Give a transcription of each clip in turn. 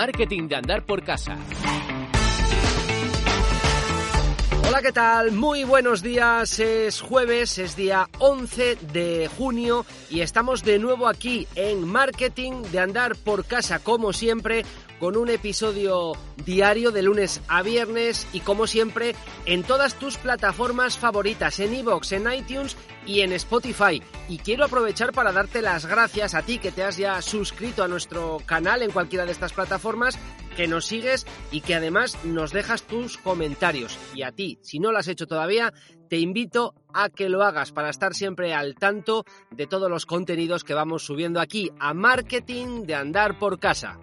Marketing de andar por casa. Hola, ¿qué tal? Muy buenos días. Es jueves, es día 11 de junio y estamos de nuevo aquí en Marketing de andar por casa, como siempre, con un episodio diario de lunes a viernes y como siempre en todas tus plataformas favoritas, en iVoox, en iTunes y en Spotify. Y quiero aprovechar para darte las gracias a ti que te has ya suscrito a nuestro canal en cualquiera de estas plataformas, que nos sigues y que además nos dejas tus comentarios. Y a ti, si no lo has hecho todavía, te invito a que lo hagas para estar siempre al tanto de todos los contenidos que vamos subiendo aquí a Marketing de Andar por Casa.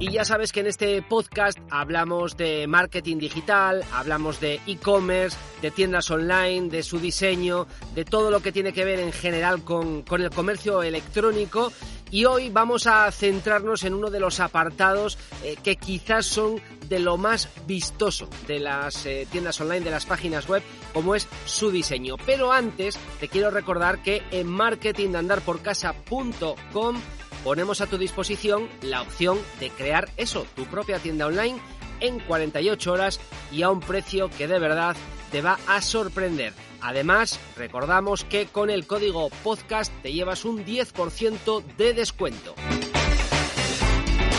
Y ya sabes que en este podcast hablamos de marketing digital, hablamos de e-commerce, de tiendas online, de su diseño, de todo lo que tiene que ver en general con, con, el comercio electrónico. Y hoy vamos a centrarnos en uno de los apartados eh, que quizás son de lo más vistoso de las eh, tiendas online, de las páginas web, como es su diseño. Pero antes te quiero recordar que en marketingandarporcasa.com ponemos a tu disposición la opción de crear eso, tu propia tienda online en 48 horas y a un precio que de verdad te va a sorprender. Además, recordamos que con el código podcast te llevas un 10% de descuento.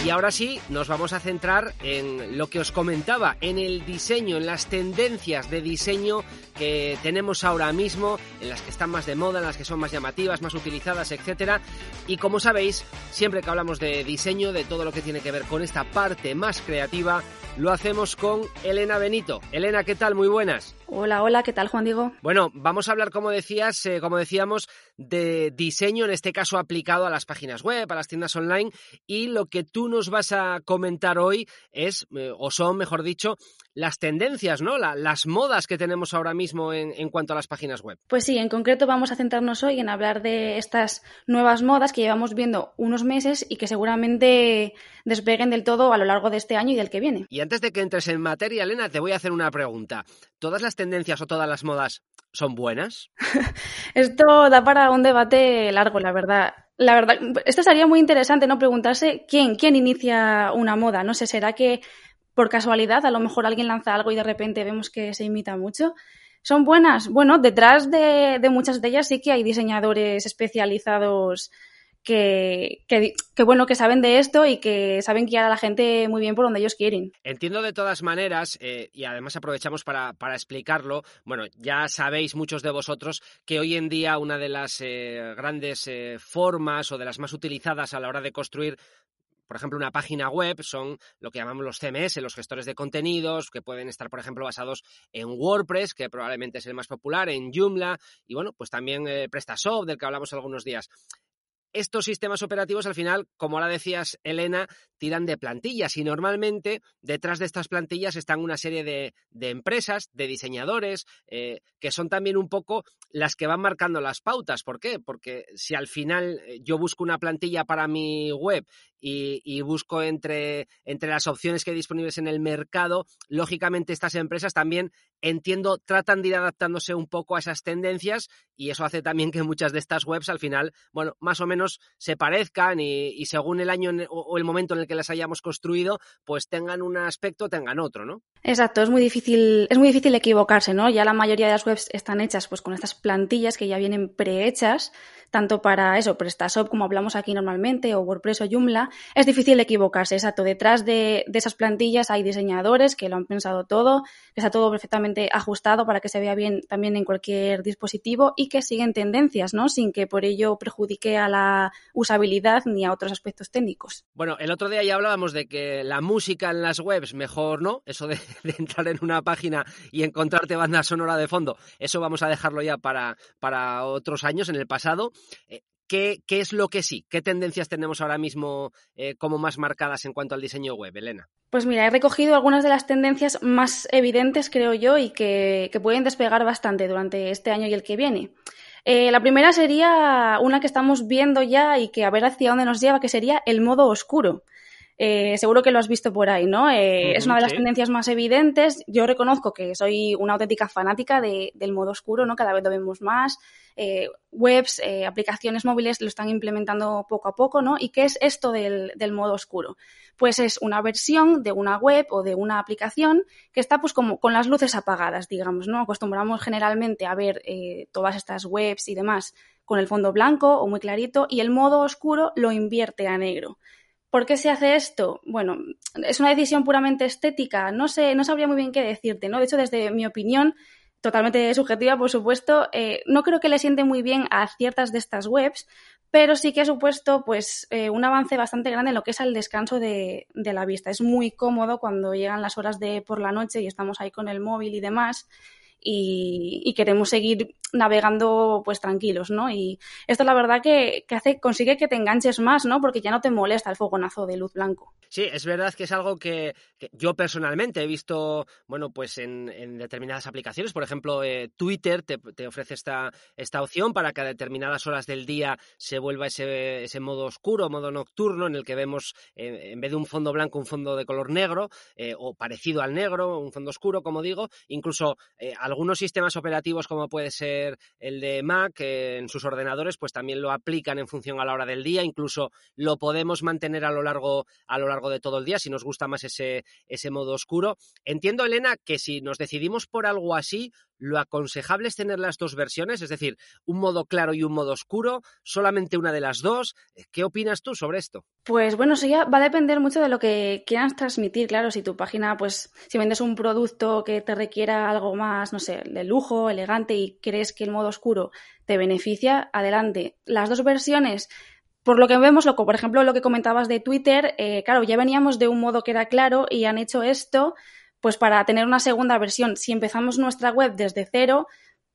Y ahora sí, nos vamos a centrar en lo que os comentaba, en el diseño, en las tendencias de diseño que tenemos ahora mismo, en las que están más de moda, en las que son más llamativas, más utilizadas, etcétera. Y como sabéis, siempre que hablamos de diseño, de todo lo que tiene que ver con esta parte más creativa, lo hacemos con Elena Benito. Elena, ¿qué tal? Muy buenas. Hola, hola, ¿qué tal, Juan Diego? Bueno, vamos a hablar, como decías, eh, como decíamos, de diseño, en este caso aplicado a las páginas web, a las tiendas online, y lo que tú nos vas a comentar hoy es, eh, o son, mejor dicho, las tendencias, ¿no? La, las modas que tenemos ahora mismo en, en, cuanto a las páginas web. Pues sí, en concreto vamos a centrarnos hoy en hablar de estas nuevas modas que llevamos viendo unos meses y que seguramente despeguen del todo a lo largo de este año y del que viene. Y antes de que entres en materia, Elena, te voy a hacer una pregunta. ¿Todas las tendencias o todas las modas son buenas? Esto da para un debate largo, la verdad. La verdad, esto sería muy interesante, ¿no? Preguntarse quién, quién inicia una moda. No sé, ¿será que por casualidad a lo mejor alguien lanza algo y de repente vemos que se imita mucho? ¿Son buenas? Bueno, detrás de, de muchas de ellas sí que hay diseñadores especializados que, bueno, que saben de esto y que saben guiar a la gente muy bien por donde ellos quieren. Entiendo de todas maneras, eh, y además aprovechamos para, para, explicarlo, bueno, ya sabéis muchos de vosotros que hoy en día una de las eh, grandes eh, formas o de las más utilizadas a la hora de construir por ejemplo, una página web son lo que llamamos los CMS, los gestores de contenidos, que pueden estar, por ejemplo, basados en WordPress, que probablemente es el más popular, en Joomla, y bueno, pues también eh, PrestaShop, del que hablamos algunos días estos sistemas operativos al final, como ahora decías, Elena, tiran de plantillas y normalmente detrás de estas plantillas están una serie de, empresas, de diseñadores, eh, que son también un poco las que van marcando las pautas. ¿Por qué? Porque si al final eh, yo busco una plantilla para mi web y, busco entre, entre las opciones que hay disponibles en el mercado, lógicamente estas empresas también entiendo, tratan de ir adaptándose un poco a esas tendencias y eso hace también que muchas de estas webs al final, bueno, más o menos se parezcan y, según el año o, o el momento en el que las hayamos construido, pues tengan un aspecto, tengan otro, ¿no? Exacto, es muy difícil, es muy difícil equivocarse, ¿no? Ya la mayoría de las webs están hechas pues con estas plantillas que ya vienen prehechas, tanto para eso, PrestaShop como hablamos aquí normalmente, o WordPress o Joomla, es difícil equivocarse, exacto. Detrás de, de esas plantillas hay diseñadores que lo han pensado todo, que está todo perfectamente ajustado para que se vea bien también en cualquier dispositivo y que siguen tendencias, ¿no? Sin que por ello perjudique a la usabilidad ni a otros aspectos técnicos. Bueno, el otro día ya hablábamos de que la música en las webs mejor no, eso de, entrar en una página y encontrarte banda sonora de fondo, eso vamos a dejarlo ya para, para otros años en el pasado. Eh, ¿Qué, ¿Qué, es lo que sí? ¿Qué tendencias tenemos ahora mismo eh, como más marcadas en cuanto al diseño web, Elena? Pues mira, he recogido algunas de las tendencias más evidentes, creo yo, y que, que pueden despegar bastante durante este año y el que viene. Eh, la primera sería una que estamos viendo ya y que a ver hacia dónde nos lleva, que sería el modo oscuro. Eh, seguro que lo has visto por ahí, ¿no? Eh, es una de las tendencias más evidentes. Yo reconozco que soy una auténtica fanática del modo oscuro, ¿no? Cada vez lo vemos más. Eh, webs, aplicaciones móviles lo están implementando poco a poco, ¿no? ¿Y qué es esto del, modo oscuro? Pues es una versión de una web o de una aplicación que está pues como con las luces apagadas, digamos, ¿no? Acostumbramos generalmente a ver todas estas webs y demás con el fondo blanco o muy clarito y el modo oscuro lo invierte a negro. ¿Por qué se hace esto? Bueno, es una decisión puramente estética. No sé, no sabría muy bien qué decirte, ¿no? De hecho, desde mi opinión, totalmente subjetiva, por supuesto, eh, no creo que le siente muy bien a ciertas de estas webs, pero sí que ha supuesto pues eh, un avance bastante grande en lo que es el descanso de, de, la vista. Es muy cómodo cuando llegan las horas de por la noche y estamos ahí con el móvil y demás y, queremos seguir navegando pues tranquilos, ¿no? Y esto la verdad que, hace, consigue que te enganches más, ¿no? Porque ya no te molesta el fogonazo de luz blanco. Sí, es verdad que es algo que, yo personalmente he visto, bueno, pues en, determinadas aplicaciones, por ejemplo, eh, Twitter te, ofrece esta, esta opción para que a determinadas horas del día se vuelva ese, ese modo oscuro, modo nocturno, en el que vemos eh, en vez de un fondo blanco un fondo de color negro eh, o parecido al negro, un fondo oscuro, como digo, incluso algunos sistemas operativos como puede ser el de Mac en sus ordenadores pues también lo aplican en función a la hora del día, incluso lo podemos mantener a lo largo a lo largo de todo el día si nos gusta más ese ese modo oscuro. Entiendo Elena que si nos decidimos por algo así lo aconsejable es tener las dos versiones, es decir, un modo claro y un modo oscuro, solamente una de las dos. Eh, ¿Qué opinas tú sobre esto? Pues bueno, eso ya va a depender mucho de lo que quieras transmitir, claro, si tu página, pues si vendes un producto que te requiera algo más, no sé, de lujo, elegante y crees que el modo oscuro te beneficia, adelante. Las dos versiones por lo que vemos, lo, por ejemplo, lo que comentabas de Twitter, eh, claro, ya veníamos de un modo que era claro y han hecho esto pues para tener una segunda versión, si empezamos nuestra web desde cero,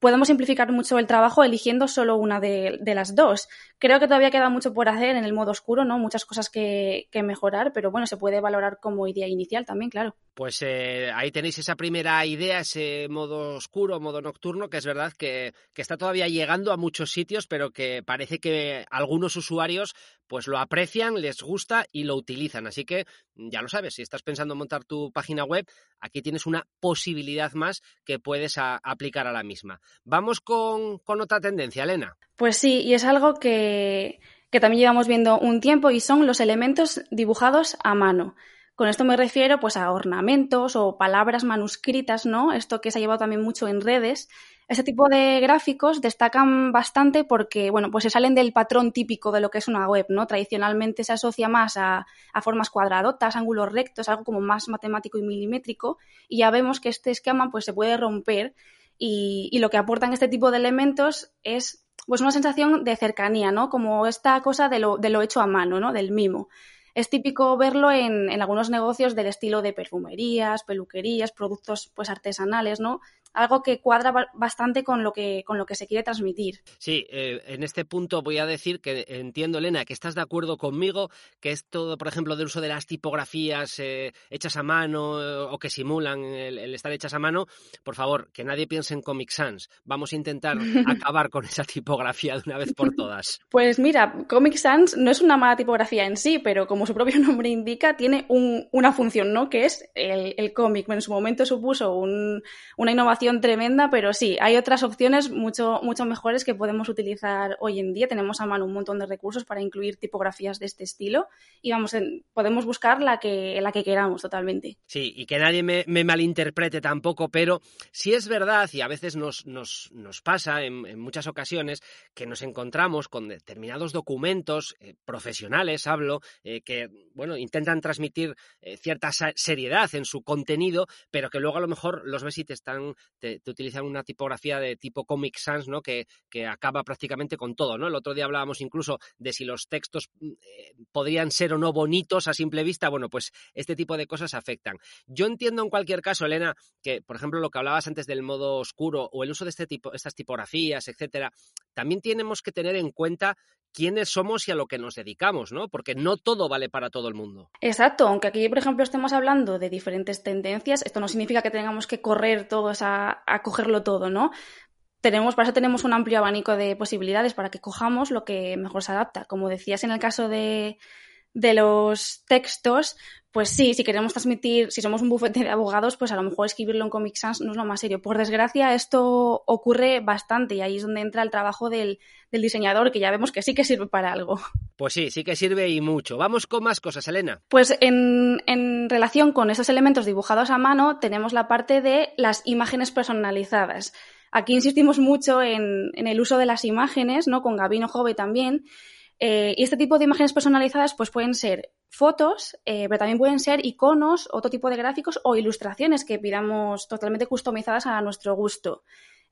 podemos simplificar mucho el trabajo eligiendo solo una de, las dos. Creo que todavía queda mucho por hacer en el modo oscuro, ¿no? Muchas cosas que, mejorar, pero bueno, se puede valorar como idea inicial también, claro. Pues eh, ahí tenéis esa primera idea, ese modo oscuro, modo nocturno, que es verdad que, que, está todavía llegando a muchos sitios, pero que parece que algunos usuarios pues lo aprecian, les gusta y lo utilizan. Así que ya lo sabes, si estás pensando en montar tu página web, aquí tienes una posibilidad más que puedes aplicar a la misma. Vamos con, otra tendencia, Elena. Pues sí, y es algo que, que también llevamos viendo un tiempo y son los elementos dibujados a mano. Con esto me refiero pues a ornamentos o palabras manuscritas, ¿no? Esto que se ha llevado también mucho en redes este tipo de gráficos destacan bastante porque, bueno, pues se salen del patrón típico de lo que es una web, ¿no? Tradicionalmente se asocia más a, formas cuadradotas, ángulos rectos, algo como más matemático y milimétrico, y ya vemos que este esquema pues se puede romper y, lo que aportan este tipo de elementos es pues una sensación de cercanía, ¿no? Como esta cosa de lo, de lo hecho a mano, ¿no? Del mimo. Es típico verlo en, en, algunos negocios del estilo de perfumerías, peluquerías, productos pues artesanales, ¿no? Algo que cuadra bastante con lo que, con lo que se quiere transmitir. Sí, eh, en este punto voy a decir que entiendo, Elena, que estás de acuerdo conmigo, que es todo, por ejemplo, del uso de las tipografías eh, hechas a mano eh, o que simulan el, estar hechas a mano. Por favor, que nadie piense en Comic Sans. Vamos a intentar acabar con esa tipografía de una vez por todas. Pues mira, Comic Sans no es una mala tipografía en sí, pero como su propio nombre indica, tiene una función, ¿no? Que es el, el cómic. En su momento supuso una innovación tremenda, pero sí, hay otras opciones mucho, mucho mejores que podemos utilizar hoy en día. Tenemos a mano un montón de recursos para incluir tipografías de este estilo y vamos, podemos buscar la que, la que queramos totalmente. Sí, y que nadie me, malinterprete tampoco, pero sí es verdad y a veces nos, nos, nos pasa en, muchas ocasiones que nos encontramos con determinados documentos eh, profesionales, hablo, eh, que bueno, intentan transmitir eh, cierta seriedad en su contenido, pero que luego a lo mejor los ves y te están te, utilizan una tipografía de tipo Comic Sans, ¿no? Que, que, acaba prácticamente con todo, ¿no? El otro día hablábamos incluso de si los textos mm, eh, podrían ser o no bonitos a simple vista. Bueno, pues este tipo de cosas afectan. Yo entiendo en cualquier caso, Elena, que, por ejemplo, lo que hablabas antes del modo oscuro o el uso de este tipo, estas tipografías, etcétera, también tenemos que tener en cuenta quiénes somos y a lo que nos dedicamos, ¿no? Porque no todo vale para todo el mundo. Exacto, aunque aquí, por ejemplo, estemos hablando de diferentes tendencias, esto no significa que tengamos que correr todos a, a cogerlo todo, ¿no? Tenemos, para eso tenemos un amplio abanico de posibilidades para que cojamos lo que mejor se adapta. Como decías en el caso de, de los textos, pues sí, si queremos transmitir, si somos un bufete de abogados, pues a lo mejor escribirlo en Comic Sans no es lo más serio. Por desgracia, esto ocurre bastante y ahí es donde entra el trabajo del, diseñador, que ya vemos que sí que sirve para algo. Pues sí, sí que sirve y mucho. Vamos con más cosas, Elena. Pues en, en relación con esos elementos dibujados a mano, tenemos la parte de las imágenes personalizadas. Aquí insistimos mucho en, en el uso de las imágenes, ¿no? Con Gabino Jove también. Eh, y este tipo de imágenes personalizadas pues pueden ser fotos, eh, pero también pueden ser iconos, otro tipo de gráficos o ilustraciones que pidamos totalmente customizadas a nuestro gusto.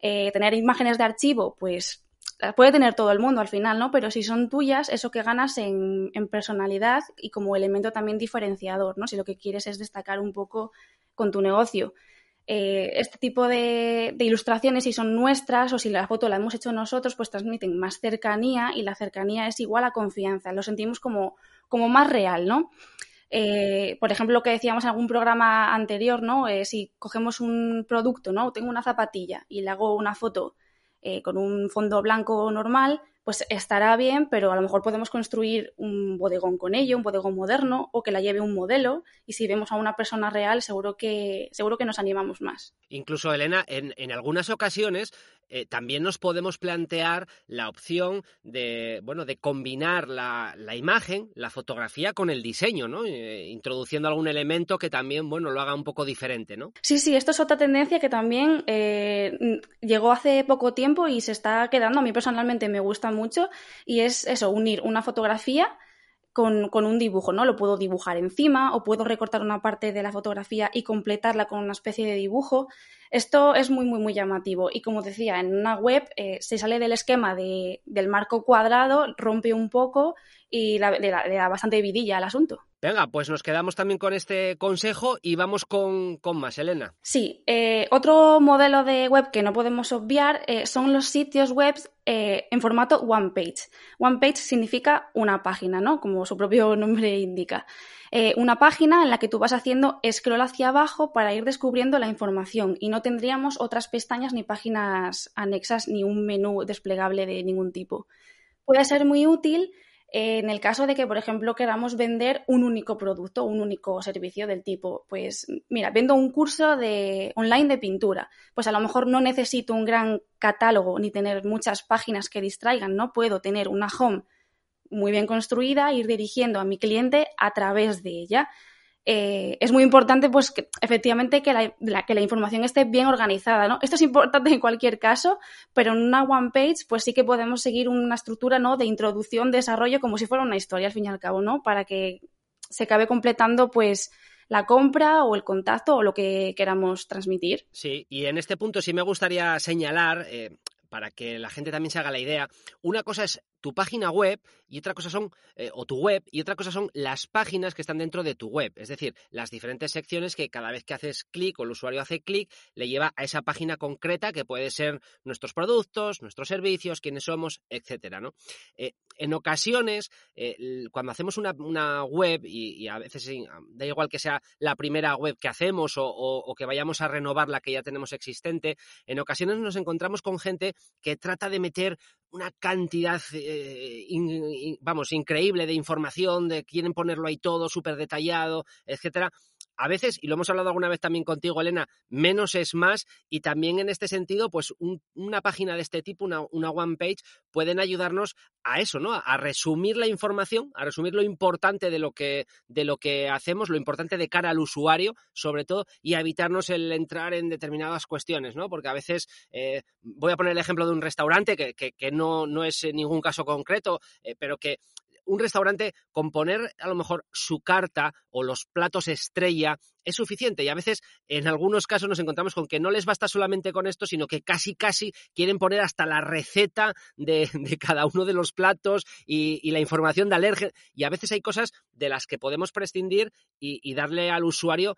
Eh, tener imágenes de archivo, pues las puede tener todo el mundo al final, ¿no? Pero si son tuyas, eso que ganas en, en, personalidad y como elemento también diferenciador, ¿no? Si lo que quieres es destacar un poco con tu negocio. Eh, este tipo de, ilustraciones, si son nuestras o si la foto la hemos hecho nosotros, pues transmiten más cercanía y la cercanía es igual a confianza. Lo sentimos como, como más real, ¿no? Eh, por ejemplo, lo que decíamos en algún programa anterior, ¿no? Eh, si cogemos un producto, ¿no? Tengo una zapatilla y le hago una foto con un fondo blanco normal, pues estará bien, pero a lo mejor podemos construir un bodegón con ello, un bodegón moderno, o que la lleve un modelo, y si vemos a una persona real, seguro que, seguro que nos animamos más. Incluso, Elena, en, en algunas ocasiones eh, también nos podemos plantear la opción de, bueno, de combinar la, la imagen, la fotografía con el diseño, ¿no? Eh, introduciendo algún elemento que también, bueno, lo haga un poco diferente, ¿no? Sí, sí, esto es otra tendencia que también eh, llegó hace poco tiempo y se está quedando. A mí personalmente me gusta mucho y es eso, unir una fotografía con, con, un dibujo, ¿no? Lo puedo dibujar encima o puedo recortar una parte de la fotografía y completarla con una especie de dibujo. Esto es muy, muy, muy llamativo. Y como decía, en una web eh, se sale del esquema de, del marco cuadrado, rompe un poco y le, da, bastante vidilla al asunto. Venga, pues nos quedamos también con este consejo y vamos con, más, Elena. Sí, eh, otro modelo de web que no podemos obviar eh, son los sitios web eh, en formato one page. One page significa una página, ¿no? Como su propio nombre indica. una página en la que tú vas haciendo scroll hacia abajo para ir descubriendo la información y no tendríamos otras pestañas ni páginas anexas ni un menú desplegable de ningún tipo. Puede ser muy útil en el caso de que, por ejemplo, queramos vender un único producto, un único servicio del tipo, pues mira, vendo un curso de online de pintura, pues a lo mejor no necesito un gran catálogo ni tener muchas páginas que distraigan, no puedo tener una home muy bien construida, ir dirigiendo a mi cliente a través de ella. Eh, es muy importante, pues, que, efectivamente, que la, que la información esté bien organizada, ¿no? Esto es importante en cualquier caso, pero en una one page, pues sí que podemos seguir una estructura, ¿no? De introducción, desarrollo, como si fuera una historia, al fin y al cabo, ¿no? Para que se acabe completando, pues, la compra o el contacto o lo que queramos transmitir. Sí, y en este punto sí me gustaría señalar, eh, para que la gente también se haga la idea, una cosa es tu página web y otra cosa son, eh, o tu web, y otra cosa son las páginas que están dentro de tu web. Es decir, las diferentes secciones que cada vez que haces clic o el usuario hace clic, le lleva a esa página concreta que puede ser nuestros productos, nuestros servicios, quiénes somos, etcétera, ¿no? Eh, en ocasiones, eh, cuando hacemos una, web, y, a veces da igual que sea la primera web que hacemos o, que vayamos a renovar la que ya tenemos existente, en ocasiones nos encontramos con gente que trata de meter una cantidad, eh, vamos, increíble de información, de quieren ponerlo ahí todo súper detallado, etcétera a veces, y lo hemos hablado alguna vez también contigo, Elena, menos es más y también en este sentido, pues una página de este tipo, una, one page, pueden ayudarnos a eso, ¿no? A resumir la información, a resumir lo importante de lo que, de lo que hacemos, lo importante de cara al usuario, sobre todo, y a evitarnos el entrar en determinadas cuestiones, ¿no? Porque a veces, eh, voy a poner el ejemplo de un restaurante que, que, no, no, es ningún caso concreto, eh, pero que un restaurante con poner a lo mejor su carta o los platos estrella es suficiente. Y a veces en algunos casos nos encontramos con que no les basta solamente con esto, sino que casi casi quieren poner hasta la receta de, cada uno de los platos y, la información de alergia y a veces hay cosas de las que podemos prescindir y darle al usuario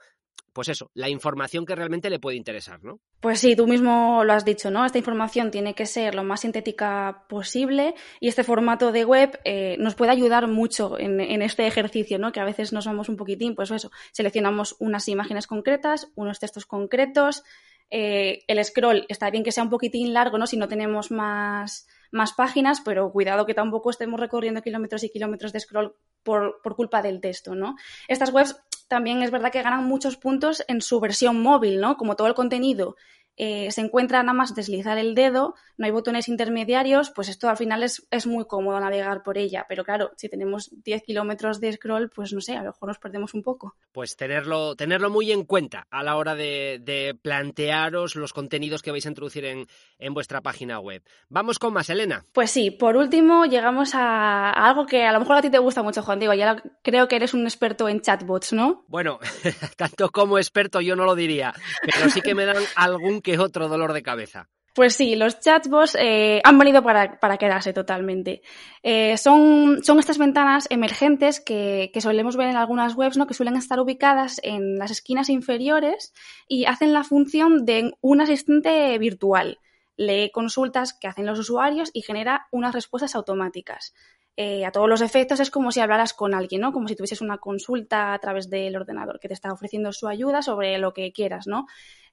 pues eso, la información que realmente le puede interesar, ¿no? Pues sí, tú mismo lo has dicho, ¿no? Esta información tiene que ser lo más sintética posible y este formato de web eh, nos puede ayudar mucho en, este ejercicio, ¿no? Que a veces no somos un poquitín, pues eso, seleccionamos unas imágenes concretas, unos textos concretos, eh, el scroll está bien que sea un poquitín largo, ¿no? Si no tenemos más, más páginas, pero cuidado que tampoco estemos recorriendo kilómetros y kilómetros de scroll por, por culpa del texto, ¿no? Estas webs también es verdad que ganan muchos puntos en su versión móvil, ¿no? Como todo el contenido eh, se encuentra nada más deslizar el dedo, no hay botones intermediarios, pues esto al final es, es muy cómodo navegar por ella. Pero claro, si tenemos 10 kilómetros de scroll, pues no sé, a lo mejor nos perdemos un poco. Pues tenerlo, tenerlo muy en cuenta a la hora de, plantearos los contenidos que vais a introducir en, en, vuestra página web. Vamos con más, Elena. Pues sí, por último llegamos a, algo que a lo mejor a ti te gusta mucho, Juan Diego. Ya creo que eres un experto en chatbots, ¿no? Bueno, tanto como experto yo no lo diría, pero sí que me dan algún que otro dolor de cabeza. Pues sí, los chatbots eh, han venido para, quedarse totalmente. Eh, son, son, estas ventanas emergentes que, que, solemos ver en algunas webs, ¿no? que suelen estar ubicadas en las esquinas inferiores y hacen la función de un asistente virtual. Lee consultas que hacen los usuarios y genera unas respuestas automáticas. Eh, a todos los efectos es como si hablaras con alguien, ¿no? Como si tuvieses una consulta a través del ordenador que te está ofreciendo su ayuda sobre lo que quieras, ¿no?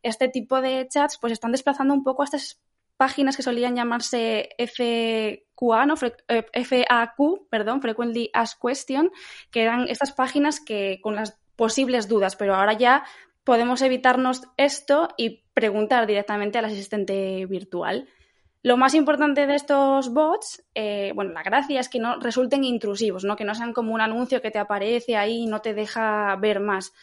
Este tipo de chats pues están desplazando un poco a estas páginas que solían llamarse FQA, ¿no? Eh, FAQ, perdón, Frequently Asked Question, que eran estas páginas que con las posibles dudas, pero ahora ya podemos evitarnos esto y preguntar directamente al asistente virtual. Lo más importante de estos bots, eh, bueno, la gracia es que no resulten intrusivos, ¿no? que no sean como un anuncio que te aparece ahí y no te deja ver más,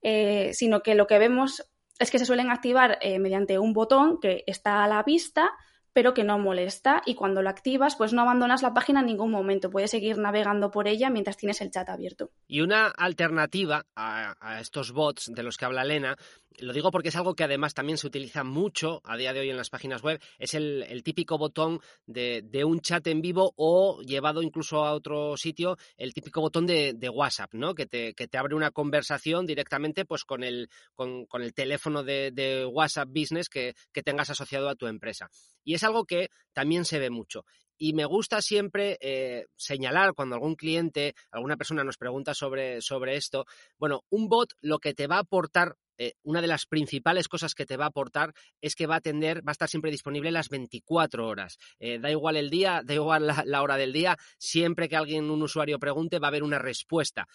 eh, sino que lo que vemos es que se suelen activar eh, mediante un botón que está a la vista pero que no molesta y cuando lo activas pues no abandonas la página en ningún momento, puedes seguir navegando por ella mientras tienes el chat abierto. Y una alternativa a, estos bots de los que habla Elena, lo digo porque es algo que además también se utiliza mucho a día de hoy en las páginas web, es el, típico botón de, un chat en vivo o llevado incluso a otro sitio, el típico botón de, WhatsApp, ¿no? Que te, que te, abre una conversación directamente pues con el, con, el teléfono de, WhatsApp Business que, que tengas asociado a tu empresa. Y es algo que también se ve mucho. Y me gusta siempre eh, señalar cuando algún cliente, alguna persona nos pregunta sobre, sobre esto, bueno, un bot lo que te va a aportar eh, una de las principales cosas que te va a aportar es que va a atender, va a estar siempre disponible las 24 horas. Eh, da igual el día, da igual la, hora del día, siempre que alguien, un usuario pregunte, va a haber una respuesta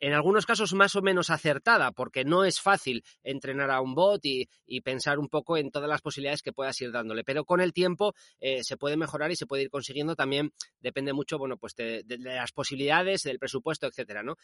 en algunos casos más o menos acertada, porque no es fácil entrenar a un bot y, pensar un poco en todas las posibilidades que puedas ir dándole. Pero con el tiempo eh, se puede mejorar y se puede ir consiguiendo también, depende mucho, bueno, pues de, las posibilidades, del presupuesto, etcétera, ¿no?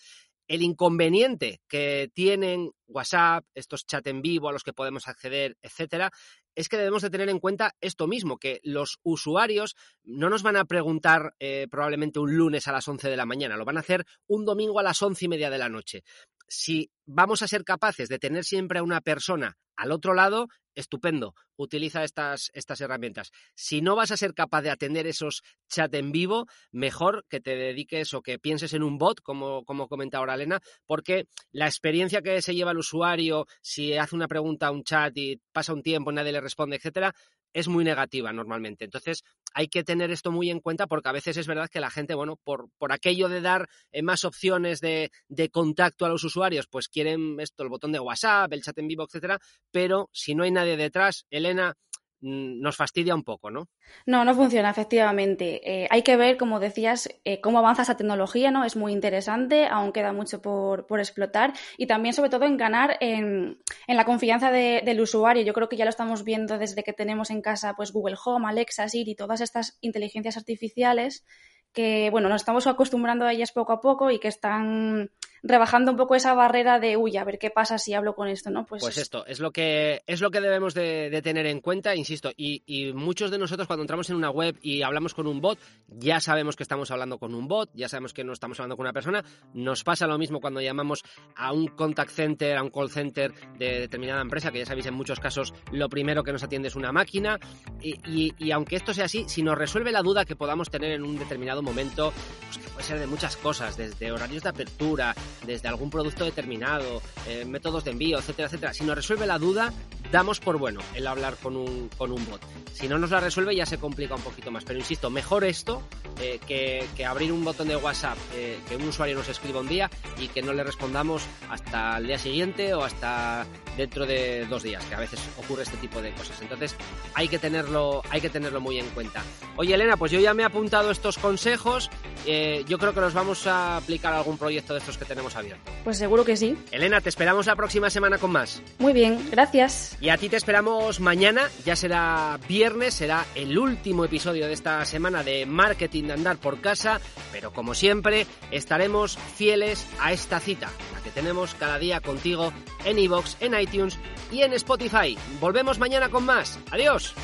El inconveniente que tienen WhatsApp, estos chat en vivo a los que podemos acceder, etcétera, es que debemos de tener en cuenta esto mismo, que los usuarios no nos van a preguntar eh, probablemente un lunes a las 11 de la mañana, lo van a hacer un domingo a las once y media de la noche. Si vamos a ser capaces de tener siempre a una persona al otro lado, estupendo, utiliza estas, estas herramientas. Si no vas a ser capaz de atender esos chats en vivo, mejor que te dediques o que pienses en un bot, como, como comenta ahora Elena, porque la experiencia que se lleva el usuario, si hace una pregunta a un chat y pasa un tiempo, nadie le responde, etcétera, es muy negativa normalmente. Entonces, hay que tener esto muy en cuenta porque a veces es verdad que la gente, bueno, por, por aquello de dar eh, más opciones de, de, contacto a los usuarios, pues quieren esto, el botón de WhatsApp, el chat en vivo, etcétera, pero si no hay nadie detrás, Elena, Mm, nos fastidia un poco, ¿no? No, no funciona, efectivamente. Eh, hay que ver, como decías, eh, cómo avanza esa tecnología, ¿no? Es muy interesante, aún queda mucho por, explotar y también, sobre todo, en ganar en, la confianza del usuario. Yo creo que ya lo estamos viendo desde que tenemos en casa, pues, Google Home, Alexa, Siri, todas estas inteligencias artificiales que, bueno, nos estamos acostumbrando a ellas poco a poco y que están rebajando un poco esa barrera de, uy, a ver qué pasa si hablo con esto, ¿no? Pues, pues esto es lo que es lo que debemos de, tener en cuenta, insisto, y, y, muchos de nosotros cuando entramos en una web y hablamos con un bot, ya sabemos que estamos hablando con un bot, ya sabemos que no estamos hablando con una persona. Nos pasa lo mismo cuando llamamos a un contact center, a un call center de determinada empresa, que ya sabéis en muchos casos lo primero que nos atiende es una máquina. Y, y, aunque esto sea así, si nos resuelve la duda que podamos tener en un determinado momento, pues que puede ser de muchas cosas, desde horarios de apertura, desde algún producto determinado, eh, métodos de envío, etcétera, etcétera. Si nos resuelve la duda, damos por bueno el hablar con un, con un bot. Si no nos la resuelve ya se complica un poquito más. Pero insisto, mejor esto eh, que, abrir un botón de WhatsApp eh, que un usuario nos escriba un día y que no le respondamos hasta el día siguiente o hasta dentro de dos días, que a veces ocurre este tipo de cosas. Entonces hay que tenerlo, hay que tenerlo muy en cuenta. Oye Elena, pues yo ya me he apuntado estos consejos. Eh, yo creo que nos vamos a aplicar a algún proyecto de estos que tenemos abierto. Pues seguro que sí. Elena, te esperamos la próxima semana con más. Muy bien, gracias. Y a ti te esperamos mañana, ya será viernes, será el último episodio de esta semana de Marketing de Andar por Casa, pero como siempre estaremos fieles a esta cita, la que tenemos cada día contigo en iVoox, en iTunes y en Spotify. Volvemos mañana con más. Adiós.